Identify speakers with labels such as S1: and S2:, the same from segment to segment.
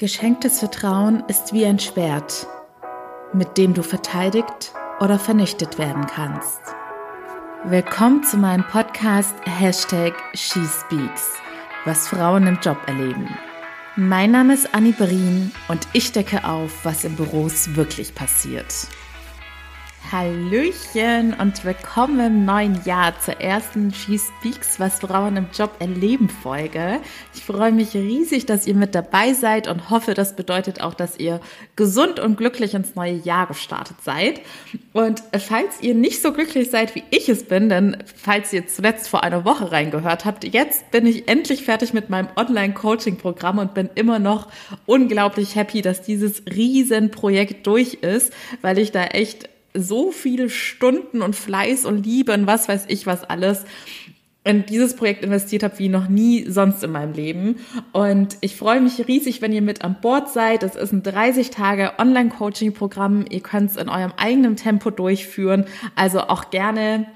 S1: Geschenktes Vertrauen ist wie ein Schwert, mit dem du verteidigt oder vernichtet werden kannst. Willkommen zu meinem Podcast Hashtag SheSpeaks, was Frauen im Job erleben. Mein Name ist Annie Berin und ich decke auf, was in Büros wirklich passiert. Hallöchen und willkommen im neuen Jahr zur ersten She Speaks, was Frauen im Job erleben Folge. Ich freue mich riesig, dass ihr mit dabei seid und hoffe, das bedeutet auch, dass ihr gesund und glücklich ins neue Jahr gestartet seid. Und falls ihr nicht so glücklich seid, wie ich es bin, denn falls ihr zuletzt vor einer Woche reingehört habt, jetzt bin ich endlich fertig mit meinem Online-Coaching-Programm und bin immer noch unglaublich happy, dass dieses Riesenprojekt durch ist, weil ich da echt so viele Stunden und Fleiß und Liebe und was weiß ich was alles in dieses Projekt investiert habe wie noch nie sonst in meinem Leben. Und ich freue mich riesig, wenn ihr mit an Bord seid. Es ist ein 30 Tage Online-Coaching-Programm. Ihr könnt es in eurem eigenen Tempo durchführen. Also auch gerne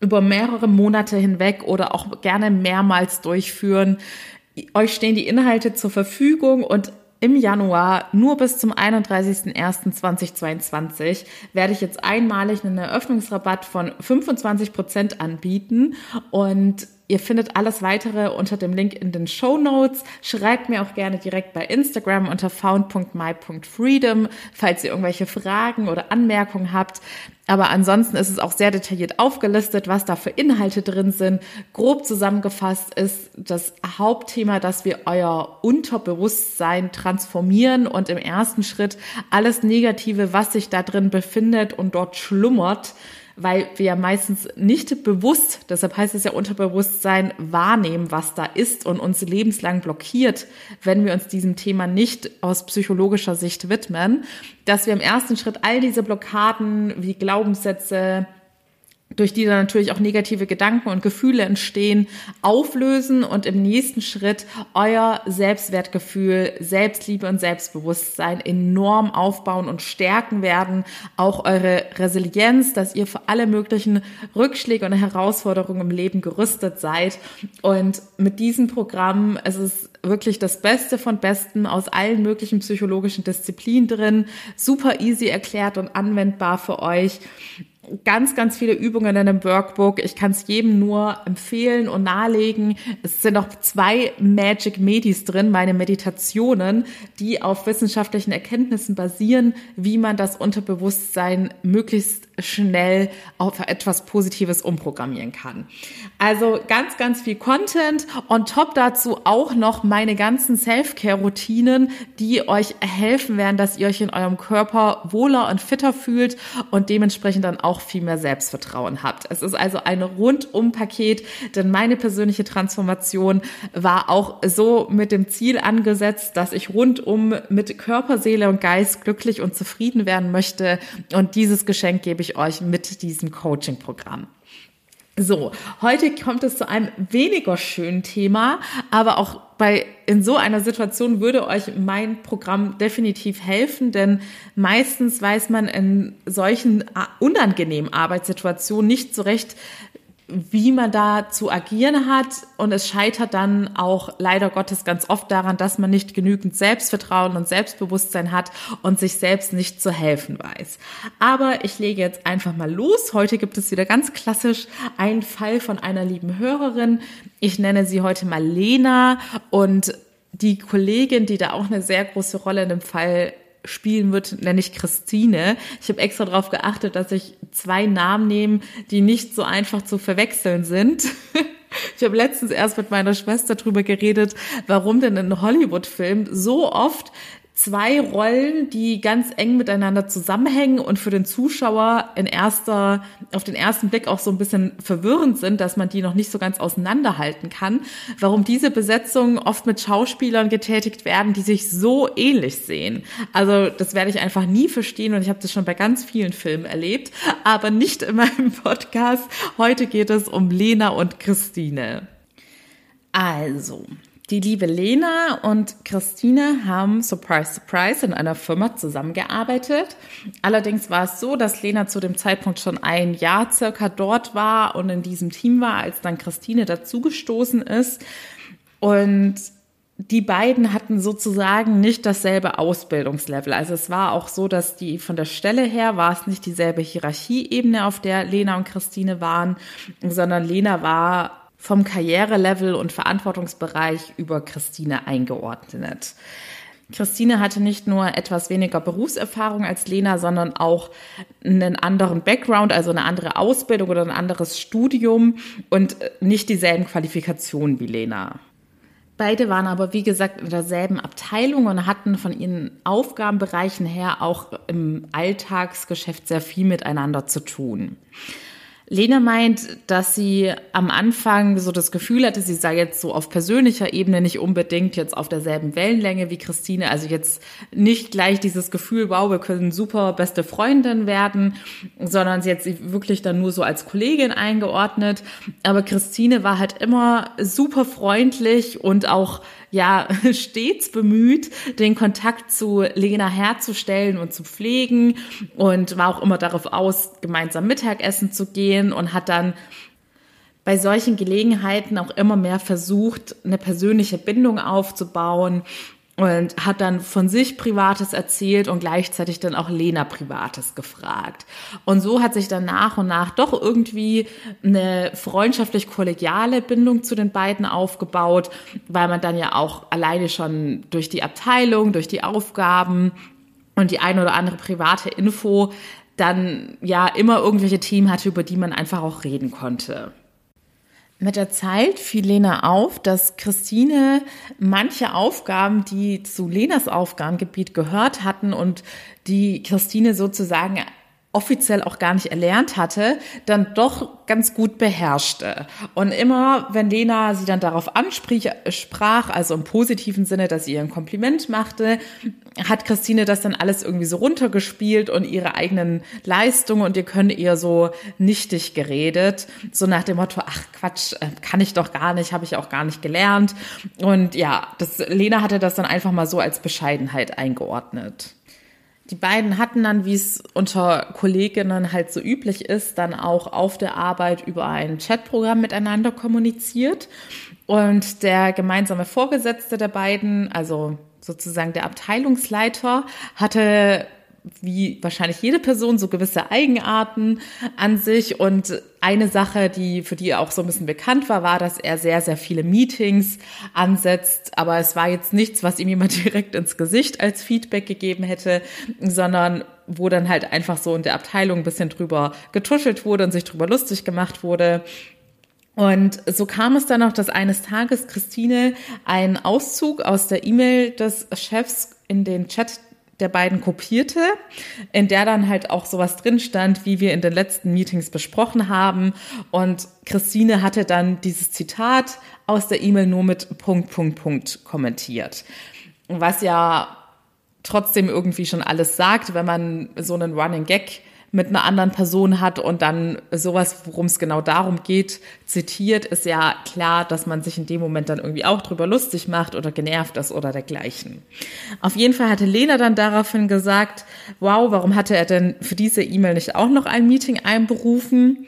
S1: über mehrere Monate hinweg oder auch gerne mehrmals durchführen. Euch stehen die Inhalte zur Verfügung und im Januar nur bis zum 31.01.2022 werde ich jetzt einmalig einen Eröffnungsrabatt von 25 Prozent anbieten. Und Ihr findet alles weitere unter dem Link in den Show Notes. Schreibt mir auch gerne direkt bei Instagram unter found.my.freedom, falls ihr irgendwelche Fragen oder Anmerkungen habt. Aber ansonsten ist es auch sehr detailliert aufgelistet, was da für Inhalte drin sind. Grob zusammengefasst ist das Hauptthema, dass wir euer Unterbewusstsein transformieren und im ersten Schritt alles Negative, was sich da drin befindet und dort schlummert, weil wir ja meistens nicht bewusst, deshalb heißt es ja Unterbewusstsein, wahrnehmen, was da ist und uns lebenslang blockiert, wenn wir uns diesem Thema nicht aus psychologischer Sicht widmen, dass wir im ersten Schritt all diese Blockaden wie Glaubenssätze, durch die dann natürlich auch negative Gedanken und Gefühle entstehen, auflösen und im nächsten Schritt euer Selbstwertgefühl, Selbstliebe und Selbstbewusstsein enorm aufbauen und stärken werden. Auch eure Resilienz, dass ihr für alle möglichen Rückschläge und Herausforderungen im Leben gerüstet seid. Und mit diesem Programm, es ist wirklich das Beste von Besten aus allen möglichen psychologischen Disziplinen drin. Super easy erklärt und anwendbar für euch ganz, ganz viele Übungen in einem Workbook. Ich kann es jedem nur empfehlen und nahelegen. Es sind auch zwei Magic Medis drin, meine Meditationen, die auf wissenschaftlichen Erkenntnissen basieren, wie man das Unterbewusstsein möglichst schnell auf etwas Positives umprogrammieren kann. Also ganz, ganz viel Content. On top dazu auch noch meine ganzen Self-Care-Routinen, die euch helfen werden, dass ihr euch in eurem Körper wohler und fitter fühlt und dementsprechend dann auch viel mehr Selbstvertrauen habt. Es ist also ein Rundum-Paket, denn meine persönliche Transformation war auch so mit dem Ziel angesetzt, dass ich rundum mit Körper, Seele und Geist glücklich und zufrieden werden möchte. Und dieses Geschenk gebe ich euch mit diesem Coaching-Programm. So, heute kommt es zu einem weniger schönen Thema, aber auch bei in so einer Situation würde euch mein Programm definitiv helfen, denn meistens weiß man in solchen unangenehmen Arbeitssituationen nicht so recht, wie man da zu agieren hat. Und es scheitert dann auch leider Gottes ganz oft daran, dass man nicht genügend Selbstvertrauen und Selbstbewusstsein hat und sich selbst nicht zu helfen weiß. Aber ich lege jetzt einfach mal los. Heute gibt es wieder ganz klassisch einen Fall von einer lieben Hörerin. Ich nenne sie heute mal Lena und die Kollegin, die da auch eine sehr große Rolle in dem Fall spielen wird, nenne ich Christine. Ich habe extra darauf geachtet, dass ich zwei Namen nehme, die nicht so einfach zu verwechseln sind. Ich habe letztens erst mit meiner Schwester drüber geredet, warum denn in Hollywood-Filmen so oft zwei Rollen, die ganz eng miteinander zusammenhängen und für den Zuschauer in erster, auf den ersten Blick auch so ein bisschen verwirrend sind, dass man die noch nicht so ganz auseinanderhalten kann. Warum diese Besetzungen oft mit Schauspielern getätigt werden, die sich so ähnlich sehen. Also das werde ich einfach nie verstehen und ich habe das schon bei ganz vielen Filmen erlebt, aber nicht in meinem Podcast. Heute geht es um Lena und Christine. Also, die liebe Lena und Christine haben, surprise, surprise, in einer Firma zusammengearbeitet. Allerdings war es so, dass Lena zu dem Zeitpunkt schon ein Jahr circa dort war und in diesem Team war, als dann Christine dazugestoßen ist. Und die beiden hatten sozusagen nicht dasselbe Ausbildungslevel. Also es war auch so, dass die von der Stelle her war es nicht dieselbe Hierarchieebene, auf der Lena und Christine waren, sondern Lena war vom Karrierelevel und Verantwortungsbereich über Christine eingeordnet. Christine hatte nicht nur etwas weniger Berufserfahrung als Lena, sondern auch einen anderen Background, also eine andere Ausbildung oder ein anderes Studium und nicht dieselben Qualifikationen wie Lena. Beide waren aber, wie gesagt, in derselben Abteilung und hatten von ihren Aufgabenbereichen her auch im Alltagsgeschäft sehr viel miteinander zu tun. Lena meint, dass sie am Anfang so das Gefühl hatte, sie sei jetzt so auf persönlicher Ebene nicht unbedingt jetzt auf derselben Wellenlänge wie Christine. Also jetzt nicht gleich dieses Gefühl, wow, wir können super beste Freundin werden, sondern sie hat sie wirklich dann nur so als Kollegin eingeordnet. Aber Christine war halt immer super freundlich und auch ja stets bemüht, den Kontakt zu Lena herzustellen und zu pflegen und war auch immer darauf aus, gemeinsam Mittagessen zu gehen und hat dann bei solchen Gelegenheiten auch immer mehr versucht, eine persönliche Bindung aufzubauen und hat dann von sich Privates erzählt und gleichzeitig dann auch Lena Privates gefragt. Und so hat sich dann nach und nach doch irgendwie eine freundschaftlich-kollegiale Bindung zu den beiden aufgebaut, weil man dann ja auch alleine schon durch die Abteilung, durch die Aufgaben und die ein oder andere private Info dann ja immer irgendwelche Themen hatte, über die man einfach auch reden konnte. Mit der Zeit fiel Lena auf, dass Christine manche Aufgaben, die zu Lenas Aufgabengebiet gehört hatten und die Christine sozusagen offiziell auch gar nicht erlernt hatte, dann doch ganz gut beherrschte. Und immer, wenn Lena sie dann darauf ansprach, also im positiven Sinne, dass sie ihr ein Kompliment machte, hat Christine das dann alles irgendwie so runtergespielt und ihre eigenen Leistungen und ihr könne ihr so nichtig geredet, so nach dem Motto, ach Quatsch, äh, kann ich doch gar nicht, habe ich auch gar nicht gelernt. Und ja, das, Lena hatte das dann einfach mal so als Bescheidenheit eingeordnet. Die beiden hatten dann, wie es unter Kolleginnen halt so üblich ist, dann auch auf der Arbeit über ein Chatprogramm miteinander kommuniziert. Und der gemeinsame Vorgesetzte der beiden, also sozusagen der Abteilungsleiter, hatte wie wahrscheinlich jede Person so gewisse Eigenarten an sich und eine Sache, die für die auch so ein bisschen bekannt war, war, dass er sehr sehr viele Meetings ansetzt, aber es war jetzt nichts, was ihm jemand direkt ins Gesicht als Feedback gegeben hätte, sondern wo dann halt einfach so in der Abteilung ein bisschen drüber getuschelt wurde und sich drüber lustig gemacht wurde. Und so kam es dann auch, dass eines Tages Christine einen Auszug aus der E-Mail des Chefs in den Chat der beiden kopierte, in der dann halt auch sowas drin stand, wie wir in den letzten Meetings besprochen haben. Und Christine hatte dann dieses Zitat aus der E-Mail nur mit Punkt, Punkt, Punkt kommentiert. Was ja trotzdem irgendwie schon alles sagt, wenn man so einen Running Gag mit einer anderen Person hat und dann sowas, worum es genau darum geht, zitiert, ist ja klar, dass man sich in dem Moment dann irgendwie auch drüber lustig macht oder genervt ist oder dergleichen. Auf jeden Fall hatte Lena dann daraufhin gesagt, wow, warum hatte er denn für diese E-Mail nicht auch noch ein Meeting einberufen?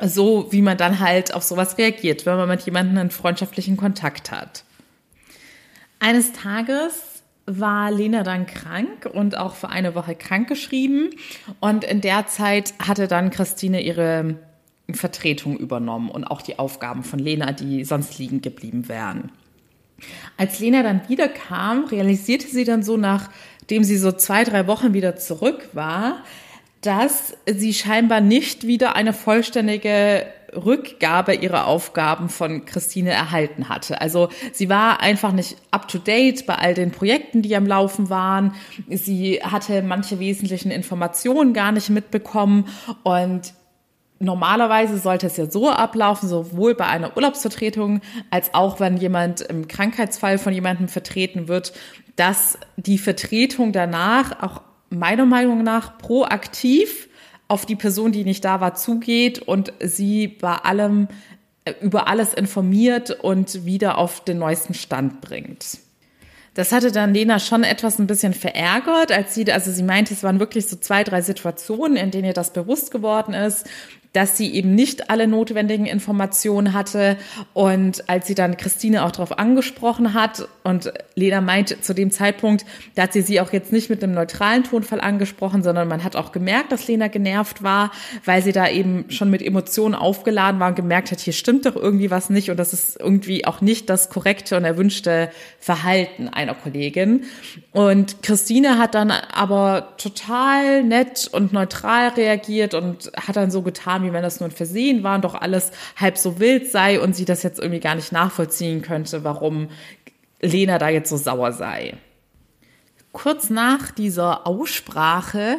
S1: So wie man dann halt auf sowas reagiert, wenn man mit jemandem einen freundschaftlichen Kontakt hat. Eines Tages war Lena dann krank und auch für eine Woche krankgeschrieben. Und in der Zeit hatte dann Christine ihre Vertretung übernommen und auch die Aufgaben von Lena, die sonst liegen geblieben wären. Als Lena dann wiederkam, realisierte sie dann so, nachdem sie so zwei, drei Wochen wieder zurück war, dass sie scheinbar nicht wieder eine vollständige Rückgabe ihrer Aufgaben von Christine erhalten hatte. Also sie war einfach nicht up-to-date bei all den Projekten, die am Laufen waren. Sie hatte manche wesentlichen Informationen gar nicht mitbekommen und Normalerweise sollte es ja so ablaufen, sowohl bei einer Urlaubsvertretung als auch wenn jemand im Krankheitsfall von jemandem vertreten wird, dass die Vertretung danach auch meiner Meinung nach proaktiv auf die Person, die nicht da war, zugeht und sie bei allem äh, über alles informiert und wieder auf den neuesten Stand bringt. Das hatte dann Lena schon etwas ein bisschen verärgert, als sie, also sie meinte, es waren wirklich so zwei, drei Situationen, in denen ihr das bewusst geworden ist, dass sie eben nicht alle notwendigen Informationen hatte. Und als sie dann Christine auch darauf angesprochen hat und Lena meint zu dem Zeitpunkt, da hat sie sie auch jetzt nicht mit einem neutralen Tonfall angesprochen, sondern man hat auch gemerkt, dass Lena genervt war, weil sie da eben schon mit Emotionen aufgeladen war und gemerkt hat, hier stimmt doch irgendwie was nicht und das ist irgendwie auch nicht das korrekte und erwünschte Verhalten einer Kollegin. Und Christine hat dann aber total nett und neutral reagiert und hat dann so getan, wie wenn das nur ein Versehen war und doch alles halb so wild sei und sie das jetzt irgendwie gar nicht nachvollziehen könnte, warum Lena da jetzt so sauer sei. Kurz nach dieser Aussprache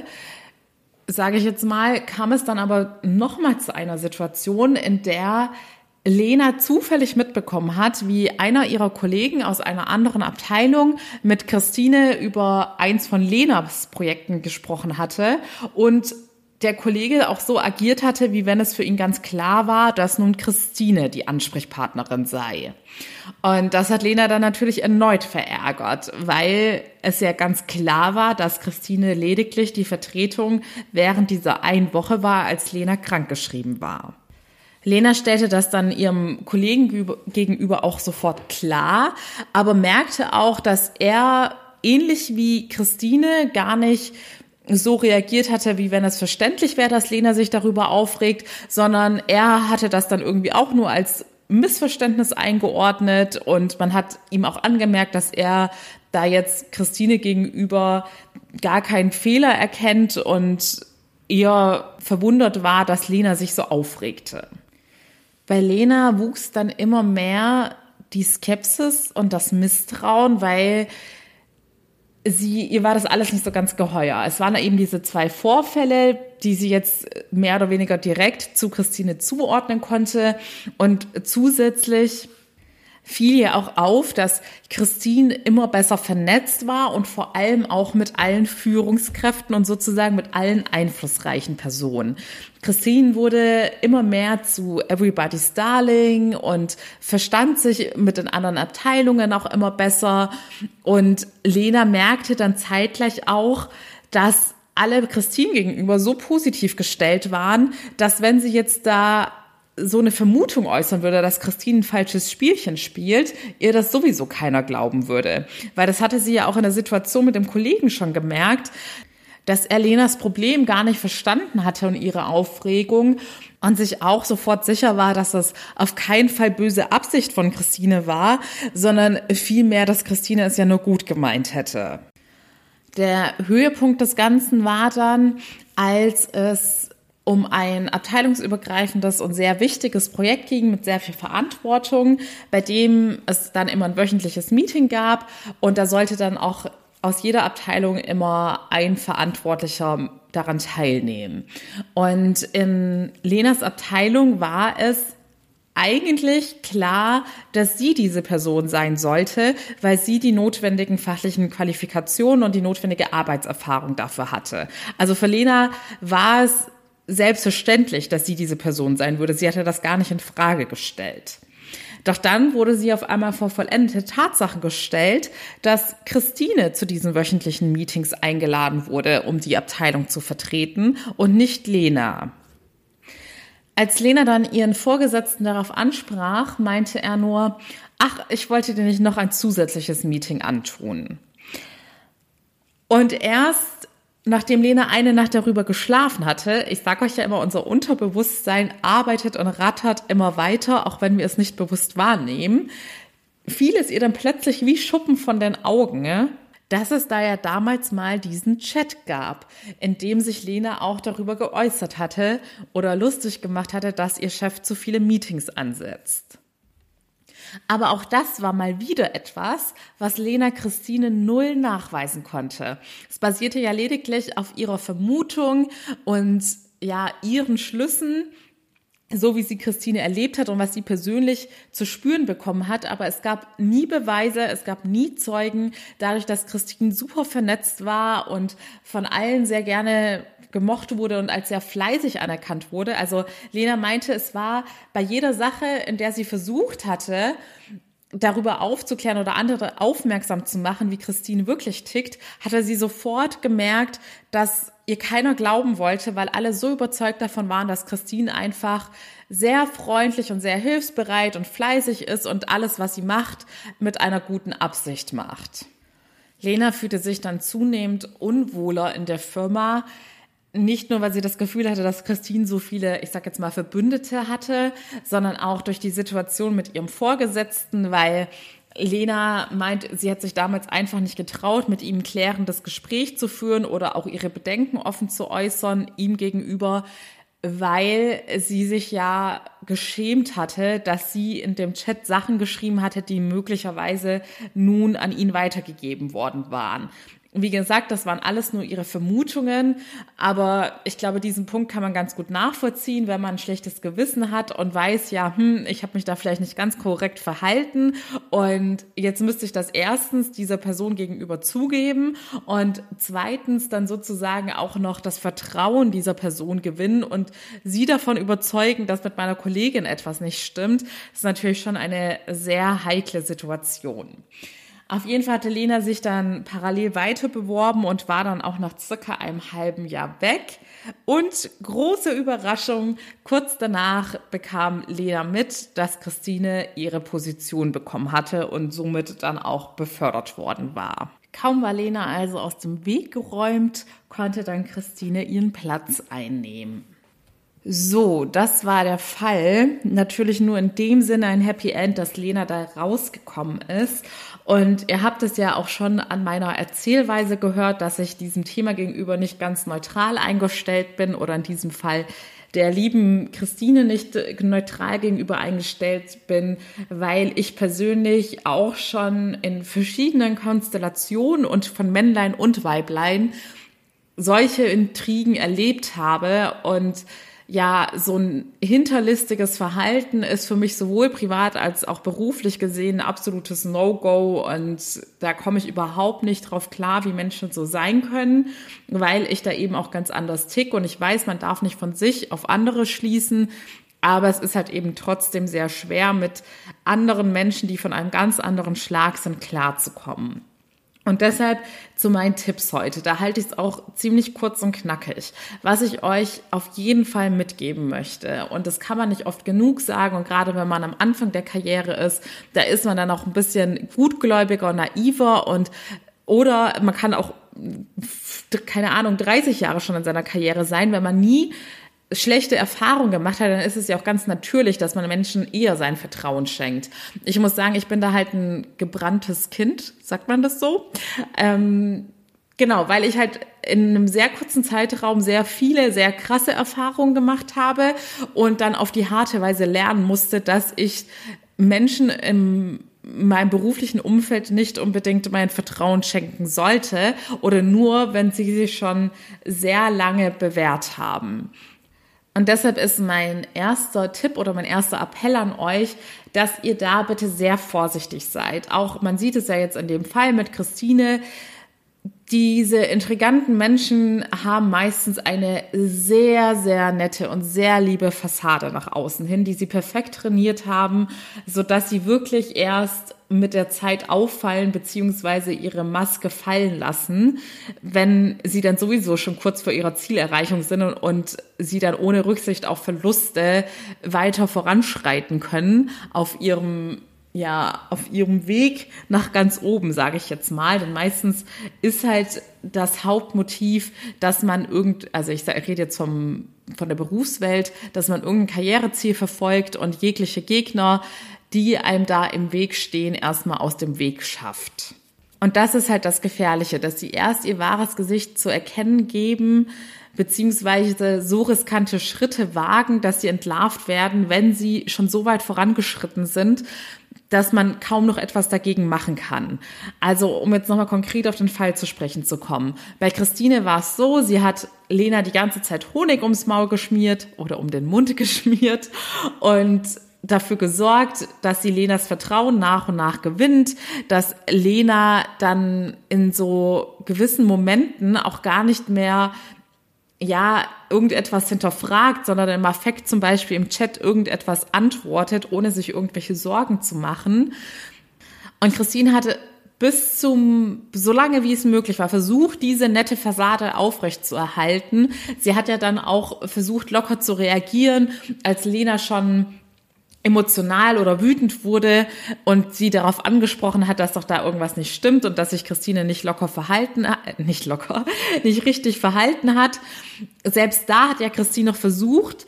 S1: sage ich jetzt mal, kam es dann aber nochmal zu einer Situation, in der Lena zufällig mitbekommen hat, wie einer ihrer Kollegen aus einer anderen Abteilung mit Christine über eins von Lenas Projekten gesprochen hatte und der Kollege auch so agiert hatte, wie wenn es für ihn ganz klar war, dass nun Christine die Ansprechpartnerin sei. Und das hat Lena dann natürlich erneut verärgert, weil es ja ganz klar war, dass Christine lediglich die Vertretung während dieser einen Woche war, als Lena krankgeschrieben war. Lena stellte das dann ihrem Kollegen gegenüber auch sofort klar, aber merkte auch, dass er ähnlich wie Christine gar nicht so reagiert hatte, wie wenn es verständlich wäre, dass Lena sich darüber aufregt, sondern er hatte das dann irgendwie auch nur als Missverständnis eingeordnet und man hat ihm auch angemerkt, dass er da jetzt Christine gegenüber gar keinen Fehler erkennt und eher verwundert war, dass Lena sich so aufregte. Bei Lena wuchs dann immer mehr die Skepsis und das Misstrauen, weil sie, ihr war das alles nicht so ganz geheuer. Es waren eben diese zwei Vorfälle, die sie jetzt mehr oder weniger direkt zu Christine zuordnen konnte und zusätzlich fiel ihr auch auf, dass Christine immer besser vernetzt war und vor allem auch mit allen Führungskräften und sozusagen mit allen einflussreichen Personen. Christine wurde immer mehr zu Everybody's Darling und verstand sich mit den anderen Abteilungen auch immer besser. Und Lena merkte dann zeitgleich auch, dass alle Christine gegenüber so positiv gestellt waren, dass wenn sie jetzt da so eine Vermutung äußern würde, dass Christine ein falsches Spielchen spielt, ihr das sowieso keiner glauben würde. Weil das hatte sie ja auch in der Situation mit dem Kollegen schon gemerkt, dass er Lenas Problem gar nicht verstanden hatte und ihre Aufregung und sich auch sofort sicher war, dass das auf keinen Fall böse Absicht von Christine war, sondern vielmehr, dass Christine es ja nur gut gemeint hätte. Der Höhepunkt des Ganzen war dann, als es um ein abteilungsübergreifendes und sehr wichtiges Projekt ging mit sehr viel Verantwortung, bei dem es dann immer ein wöchentliches Meeting gab und da sollte dann auch aus jeder Abteilung immer ein Verantwortlicher daran teilnehmen. Und in Lenas Abteilung war es eigentlich klar, dass sie diese Person sein sollte, weil sie die notwendigen fachlichen Qualifikationen und die notwendige Arbeitserfahrung dafür hatte. Also für Lena war es selbstverständlich, dass sie diese Person sein würde. Sie hatte das gar nicht in Frage gestellt. Doch dann wurde sie auf einmal vor vollendete Tatsachen gestellt, dass Christine zu diesen wöchentlichen Meetings eingeladen wurde, um die Abteilung zu vertreten und nicht Lena. Als Lena dann ihren Vorgesetzten darauf ansprach, meinte er nur, ach, ich wollte dir nicht noch ein zusätzliches Meeting antun. Und erst nachdem Lena eine Nacht darüber geschlafen hatte, ich sage euch ja immer, unser Unterbewusstsein arbeitet und rattert immer weiter, auch wenn wir es nicht bewusst wahrnehmen, fiel es ihr dann plötzlich wie Schuppen von den Augen, dass es da ja damals mal diesen Chat gab, in dem sich Lena auch darüber geäußert hatte oder lustig gemacht hatte, dass ihr Chef zu viele Meetings ansetzt. Aber auch das war mal wieder etwas, was Lena Christine null nachweisen konnte. Es basierte ja lediglich auf ihrer Vermutung und ja, ihren Schlüssen, so wie sie Christine erlebt hat und was sie persönlich zu spüren bekommen hat. Aber es gab nie Beweise, es gab nie Zeugen. Dadurch, dass Christine super vernetzt war und von allen sehr gerne gemocht wurde und als sehr fleißig anerkannt wurde. Also Lena meinte, es war bei jeder Sache, in der sie versucht hatte, darüber aufzuklären oder andere aufmerksam zu machen, wie Christine wirklich tickt, hat er sie sofort gemerkt, dass ihr keiner glauben wollte, weil alle so überzeugt davon waren, dass Christine einfach sehr freundlich und sehr hilfsbereit und fleißig ist und alles, was sie macht, mit einer guten Absicht macht. Lena fühlte sich dann zunehmend unwohler in der Firma, nicht nur, weil sie das Gefühl hatte, dass Christine so viele, ich sag jetzt mal, Verbündete hatte, sondern auch durch die Situation mit ihrem Vorgesetzten, weil Lena meint, sie hat sich damals einfach nicht getraut, mit ihm klärendes Gespräch zu führen oder auch ihre Bedenken offen zu äußern, ihm gegenüber, weil sie sich ja geschämt hatte, dass sie in dem Chat Sachen geschrieben hatte, die möglicherweise nun an ihn weitergegeben worden waren. Wie gesagt, das waren alles nur ihre Vermutungen, aber ich glaube, diesen Punkt kann man ganz gut nachvollziehen, wenn man ein schlechtes Gewissen hat und weiß, ja, hm, ich habe mich da vielleicht nicht ganz korrekt verhalten. Und jetzt müsste ich das erstens dieser Person gegenüber zugeben und zweitens dann sozusagen auch noch das Vertrauen dieser Person gewinnen und sie davon überzeugen, dass mit meiner Kollegin etwas nicht stimmt, das ist natürlich schon eine sehr heikle Situation. Auf jeden Fall hatte Lena sich dann parallel weiter beworben und war dann auch nach circa einem halben Jahr weg. Und große Überraschung, kurz danach bekam Lena mit, dass Christine ihre Position bekommen hatte und somit dann auch befördert worden war. Kaum war Lena also aus dem Weg geräumt, konnte dann Christine ihren Platz einnehmen. So, das war der Fall. Natürlich nur in dem Sinne ein Happy End, dass Lena da rausgekommen ist. Und ihr habt es ja auch schon an meiner Erzählweise gehört, dass ich diesem Thema gegenüber nicht ganz neutral eingestellt bin oder in diesem Fall der lieben Christine nicht neutral gegenüber eingestellt bin, weil ich persönlich auch schon in verschiedenen Konstellationen und von Männlein und Weiblein solche Intrigen erlebt habe und ja, so ein hinterlistiges Verhalten ist für mich sowohl privat als auch beruflich gesehen ein absolutes No-Go und da komme ich überhaupt nicht drauf klar, wie Menschen so sein können, weil ich da eben auch ganz anders tick und ich weiß, man darf nicht von sich auf andere schließen, aber es ist halt eben trotzdem sehr schwer, mit anderen Menschen, die von einem ganz anderen Schlag sind, klarzukommen. Und deshalb zu meinen Tipps heute. Da halte ich es auch ziemlich kurz und knackig. Was ich euch auf jeden Fall mitgeben möchte. Und das kann man nicht oft genug sagen. Und gerade wenn man am Anfang der Karriere ist, da ist man dann auch ein bisschen gutgläubiger und naiver und oder man kann auch, keine Ahnung, 30 Jahre schon in seiner Karriere sein, wenn man nie schlechte Erfahrungen gemacht hat, dann ist es ja auch ganz natürlich, dass man Menschen eher sein Vertrauen schenkt. Ich muss sagen, ich bin da halt ein gebranntes Kind, sagt man das so? Ähm, genau, weil ich halt in einem sehr kurzen Zeitraum sehr viele, sehr krasse Erfahrungen gemacht habe und dann auf die harte Weise lernen musste, dass ich Menschen im meinem beruflichen Umfeld nicht unbedingt mein Vertrauen schenken sollte oder nur, wenn sie sich schon sehr lange bewährt haben. Und deshalb ist mein erster Tipp oder mein erster Appell an euch, dass ihr da bitte sehr vorsichtig seid. Auch man sieht es ja jetzt in dem Fall mit Christine. Diese intriganten Menschen haben meistens eine sehr, sehr nette und sehr liebe Fassade nach außen hin, die sie perfekt trainiert haben, so dass sie wirklich erst mit der Zeit auffallen beziehungsweise ihre Maske fallen lassen, wenn sie dann sowieso schon kurz vor ihrer Zielerreichung sind und, und sie dann ohne Rücksicht auf Verluste weiter voranschreiten können auf ihrem ja, auf ihrem Weg nach ganz oben, sage ich jetzt mal. Denn meistens ist halt das Hauptmotiv, dass man irgend, also ich rede jetzt vom, von der Berufswelt, dass man irgendein Karriereziel verfolgt und jegliche Gegner die einem da im Weg stehen, erstmal aus dem Weg schafft. Und das ist halt das Gefährliche, dass sie erst ihr wahres Gesicht zu erkennen geben, beziehungsweise so riskante Schritte wagen, dass sie entlarvt werden, wenn sie schon so weit vorangeschritten sind, dass man kaum noch etwas dagegen machen kann. Also, um jetzt nochmal konkret auf den Fall zu sprechen zu kommen. Bei Christine war es so, sie hat Lena die ganze Zeit Honig ums Maul geschmiert oder um den Mund geschmiert und dafür gesorgt, dass sie Lenas Vertrauen nach und nach gewinnt, dass Lena dann in so gewissen Momenten auch gar nicht mehr ja, irgendetwas hinterfragt, sondern im Affekt zum Beispiel im Chat irgendetwas antwortet, ohne sich irgendwelche Sorgen zu machen. Und Christine hatte bis zum, so lange wie es möglich war, versucht, diese nette Fassade aufrecht zu erhalten. Sie hat ja dann auch versucht, locker zu reagieren, als Lena schon emotional oder wütend wurde und sie darauf angesprochen hat, dass doch da irgendwas nicht stimmt und dass sich Christine nicht locker verhalten, äh, nicht locker, nicht richtig verhalten hat. Selbst da hat ja Christine noch versucht,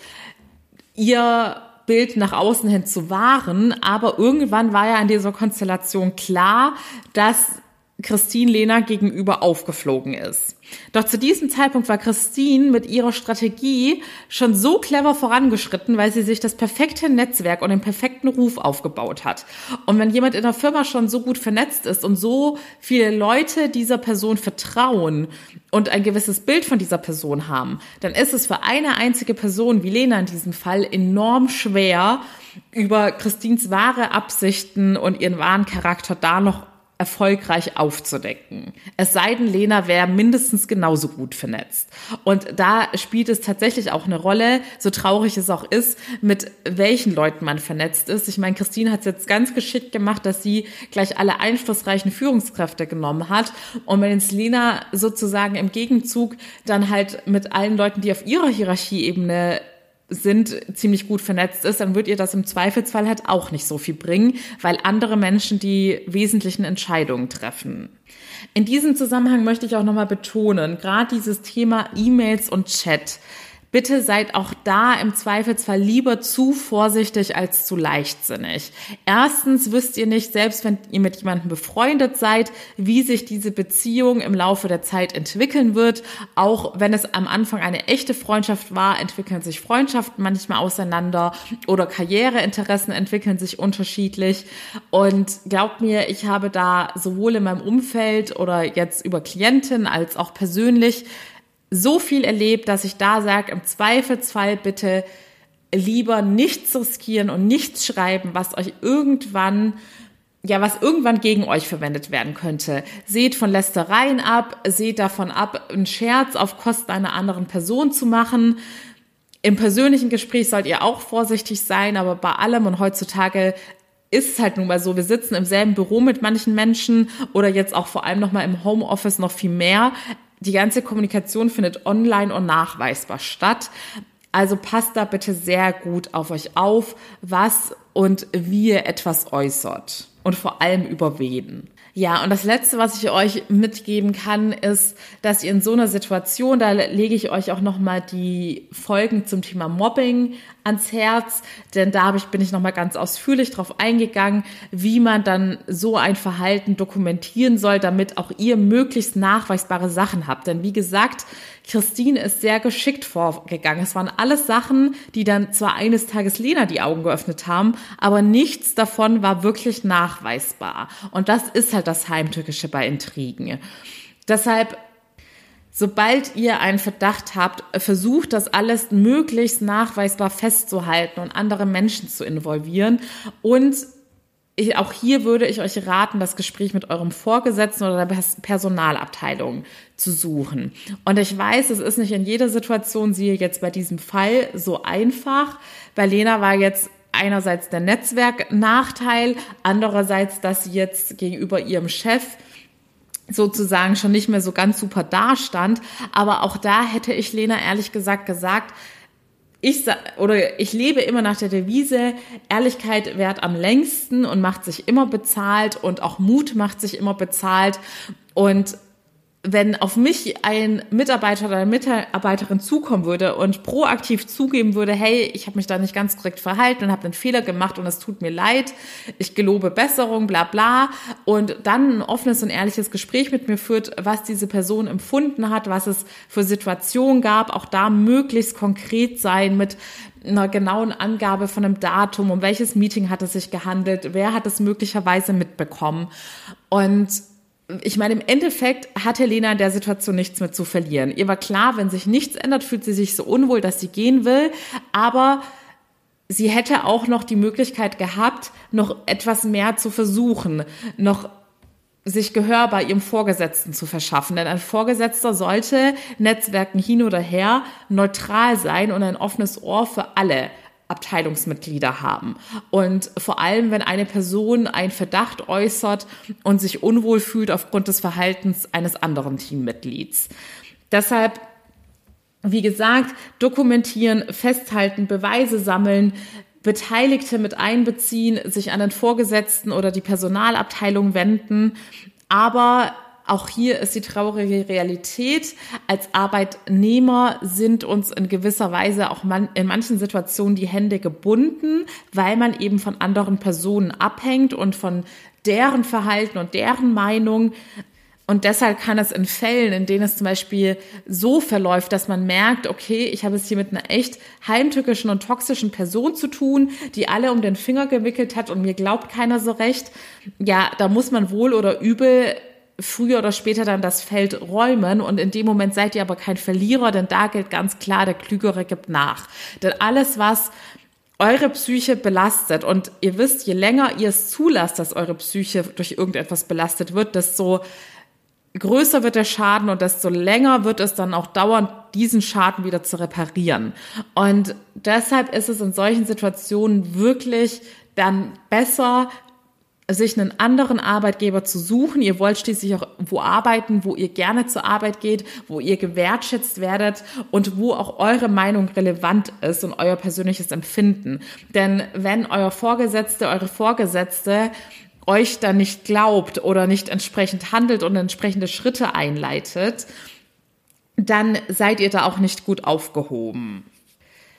S1: ihr Bild nach außen hin zu wahren, aber irgendwann war ja in dieser Konstellation klar, dass Christine Lena gegenüber aufgeflogen ist. Doch zu diesem Zeitpunkt war Christine mit ihrer Strategie schon so clever vorangeschritten, weil sie sich das perfekte Netzwerk und den perfekten Ruf aufgebaut hat. Und wenn jemand in der Firma schon so gut vernetzt ist und so viele Leute dieser Person vertrauen und ein gewisses Bild von dieser Person haben, dann ist es für eine einzige Person, wie Lena in diesem Fall, enorm schwer, über Christines wahre Absichten und ihren wahren Charakter da noch erfolgreich aufzudecken. Es sei denn, Lena wäre mindestens genauso gut vernetzt. Und da spielt es tatsächlich auch eine Rolle, so traurig es auch ist, mit welchen Leuten man vernetzt ist. Ich meine, Christine hat es jetzt ganz geschickt gemacht, dass sie gleich alle einflussreichen Führungskräfte genommen hat. Und wenn jetzt Lena sozusagen im Gegenzug dann halt mit allen Leuten, die auf ihrer Hierarchieebene sind, ziemlich gut vernetzt ist, dann wird ihr das im Zweifelsfall halt auch nicht so viel bringen, weil andere Menschen die wesentlichen Entscheidungen treffen. In diesem Zusammenhang möchte ich auch nochmal betonen, gerade dieses Thema E-Mails und Chat Bitte seid auch da im Zweifelsfall lieber zu vorsichtig als zu leichtsinnig. Erstens wisst ihr nicht, selbst wenn ihr mit jemandem befreundet seid, wie sich diese Beziehung im Laufe der Zeit entwickeln wird. Auch wenn es am Anfang eine echte Freundschaft war, entwickeln sich Freundschaften manchmal auseinander oder Karriereinteressen entwickeln sich unterschiedlich. Und glaubt mir, ich habe da sowohl in meinem Umfeld oder jetzt über Klienten als auch persönlich so viel erlebt, dass ich da sage, im Zweifelsfall bitte lieber nichts riskieren und nichts schreiben, was euch irgendwann ja, was irgendwann gegen euch verwendet werden könnte. Seht von Lästereien ab, seht davon ab, einen Scherz auf Kosten einer anderen Person zu machen. Im persönlichen Gespräch sollt ihr auch vorsichtig sein, aber bei allem und heutzutage ist es halt nun mal so, wir sitzen im selben Büro mit manchen Menschen oder jetzt auch vor allem noch mal im Homeoffice noch viel mehr die ganze Kommunikation findet online und nachweisbar statt. Also passt da bitte sehr gut auf euch auf, was und wie ihr etwas äußert und vor allem über wen. Ja, und das Letzte, was ich euch mitgeben kann, ist, dass ihr in so einer Situation, da lege ich euch auch nochmal die Folgen zum Thema Mobbing ans Herz, denn da bin ich nochmal ganz ausführlich drauf eingegangen, wie man dann so ein Verhalten dokumentieren soll, damit auch ihr möglichst nachweisbare Sachen habt. Denn wie gesagt, Christine ist sehr geschickt vorgegangen. Es waren alles Sachen, die dann zwar eines Tages Lena die Augen geöffnet haben, aber nichts davon war wirklich nachweisbar. Und das ist halt das Heimtückische bei Intrigen. Deshalb Sobald ihr einen Verdacht habt, versucht das alles möglichst nachweisbar festzuhalten und andere Menschen zu involvieren und auch hier würde ich euch raten, das Gespräch mit eurem Vorgesetzten oder der Personalabteilung zu suchen. Und ich weiß, es ist nicht in jeder Situation, siehe jetzt bei diesem Fall, so einfach. Bei Lena war jetzt einerseits der Netzwerknachteil, andererseits, dass sie jetzt gegenüber ihrem Chef sozusagen schon nicht mehr so ganz super dastand. Aber auch da hätte ich Lena ehrlich gesagt gesagt, ich oder ich lebe immer nach der Devise, Ehrlichkeit währt am längsten und macht sich immer bezahlt und auch Mut macht sich immer bezahlt. Und wenn auf mich ein Mitarbeiter oder eine Mitarbeiterin zukommen würde und proaktiv zugeben würde, hey, ich habe mich da nicht ganz korrekt verhalten und habe einen Fehler gemacht und es tut mir leid, ich gelobe Besserung, bla bla, und dann ein offenes und ehrliches Gespräch mit mir führt, was diese Person empfunden hat, was es für Situationen gab, auch da möglichst konkret sein mit einer genauen Angabe von einem Datum, um welches Meeting hat es sich gehandelt, wer hat es möglicherweise mitbekommen. Und ich meine, im Endeffekt hat Helena in der Situation nichts mehr zu verlieren. Ihr war klar, wenn sich nichts ändert, fühlt sie sich so unwohl, dass sie gehen will. Aber sie hätte auch noch die Möglichkeit gehabt, noch etwas mehr zu versuchen, noch sich Gehör bei ihrem Vorgesetzten zu verschaffen. Denn ein Vorgesetzter sollte Netzwerken hin oder her neutral sein und ein offenes Ohr für alle Abteilungsmitglieder haben. Und vor allem, wenn eine Person einen Verdacht äußert und sich unwohl fühlt aufgrund des Verhaltens eines anderen Teammitglieds. Deshalb wie gesagt, dokumentieren, festhalten, Beweise sammeln, Beteiligte mit einbeziehen, sich an den Vorgesetzten oder die Personalabteilung wenden. Aber auch hier ist die traurige Realität. Als Arbeitnehmer sind uns in gewisser Weise auch man, in manchen Situationen die Hände gebunden, weil man eben von anderen Personen abhängt und von deren Verhalten und deren Meinung. Und deshalb kann es in Fällen, in denen es zum Beispiel so verläuft, dass man merkt, okay, ich habe es hier mit einer echt heimtückischen und toxischen Person zu tun, die alle um den Finger gewickelt hat und mir glaubt keiner so recht. Ja, da muss man wohl oder übel früher oder später dann das Feld räumen und in dem Moment seid ihr aber kein Verlierer, denn da gilt ganz klar, der Klügere gibt nach. Denn alles, was eure Psyche belastet und ihr wisst, je länger ihr es zulasst, dass eure Psyche durch irgendetwas belastet wird, desto größer wird der Schaden und desto länger wird es dann auch dauern, diesen Schaden wieder zu reparieren. Und deshalb ist es in solchen Situationen wirklich dann besser, sich einen anderen Arbeitgeber zu suchen. Ihr wollt schließlich auch wo arbeiten, wo ihr gerne zur Arbeit geht, wo ihr gewertschätzt werdet und wo auch eure Meinung relevant ist und euer persönliches Empfinden. Denn wenn euer Vorgesetzte, eure Vorgesetzte euch dann nicht glaubt oder nicht entsprechend handelt und entsprechende Schritte einleitet, dann seid ihr da auch nicht gut aufgehoben.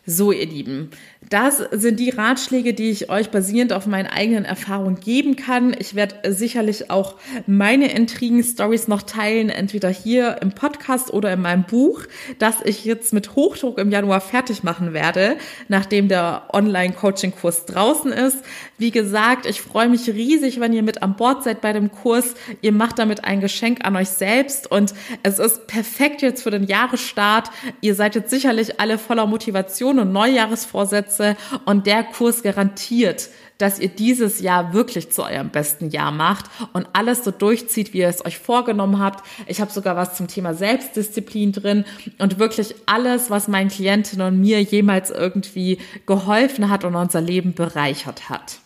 S1: So, ihr Lieben, das sind die Ratschläge, die ich euch basierend auf meinen eigenen Erfahrungen geben kann. Ich werde sicherlich auch meine Intrigen-Stories noch teilen, entweder hier im Podcast oder in meinem Buch, das ich jetzt mit Hochdruck im Januar fertig machen werde, nachdem der Online-Coaching-Kurs draußen ist. Wie gesagt, ich freue mich riesig, wenn ihr mit an Bord seid bei dem Kurs. Ihr macht damit ein Geschenk an euch selbst und es ist perfekt jetzt für den Jahresstart. Ihr seid jetzt sicherlich alle voller Motivation und Neujahresvorsätze und der Kurs garantiert, dass ihr dieses Jahr wirklich zu eurem besten Jahr macht und alles so durchzieht, wie ihr es euch vorgenommen habt. Ich habe sogar was zum Thema Selbstdisziplin drin und wirklich alles, was meinen Klientinnen und mir jemals irgendwie geholfen hat und unser Leben bereichert hat.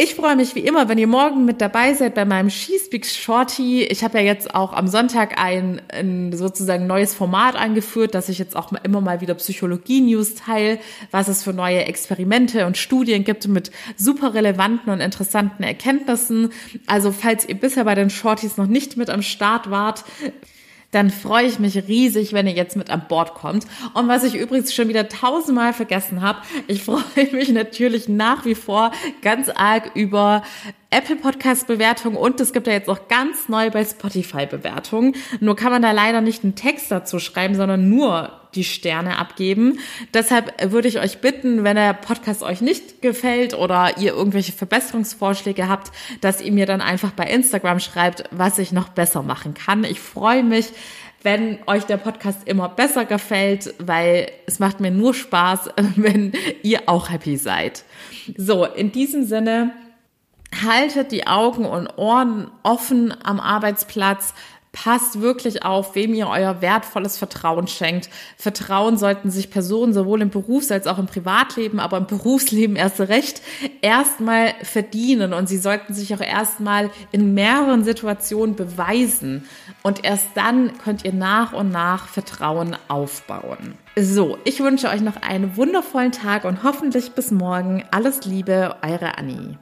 S1: Ich freue mich wie immer, wenn ihr morgen mit dabei seid bei meinem Skispeaks Shorty. Ich habe ja jetzt auch am Sonntag ein, ein sozusagen neues Format eingeführt, dass ich jetzt auch immer mal wieder Psychologie-News teile, was es für neue Experimente und Studien gibt mit super relevanten und interessanten Erkenntnissen. Also falls ihr bisher bei den Shorties noch nicht mit am Start wart, dann freue ich mich riesig, wenn ihr jetzt mit an Bord kommt. Und was ich übrigens schon wieder tausendmal vergessen habe, ich freue mich natürlich nach wie vor ganz arg über Apple Podcast Bewertungen und es gibt ja jetzt auch ganz neu bei Spotify Bewertungen. Nur kann man da leider nicht einen Text dazu schreiben, sondern nur die Sterne abgeben. Deshalb würde ich euch bitten, wenn der Podcast euch nicht gefällt oder ihr irgendwelche Verbesserungsvorschläge habt, dass ihr mir dann einfach bei Instagram schreibt, was ich noch besser machen kann. Ich freue mich, wenn euch der Podcast immer besser gefällt, weil es macht mir nur Spaß, wenn ihr auch happy seid. So, in diesem Sinne, haltet die Augen und Ohren offen am Arbeitsplatz. Passt wirklich auf, wem ihr euer wertvolles Vertrauen schenkt. Vertrauen sollten sich Personen sowohl im Berufs- als auch im Privatleben, aber im Berufsleben erst recht erstmal verdienen und sie sollten sich auch erstmal in mehreren Situationen beweisen. Und erst dann könnt ihr nach und nach Vertrauen aufbauen. So, ich wünsche euch noch einen wundervollen Tag und hoffentlich bis morgen. Alles Liebe, eure Annie.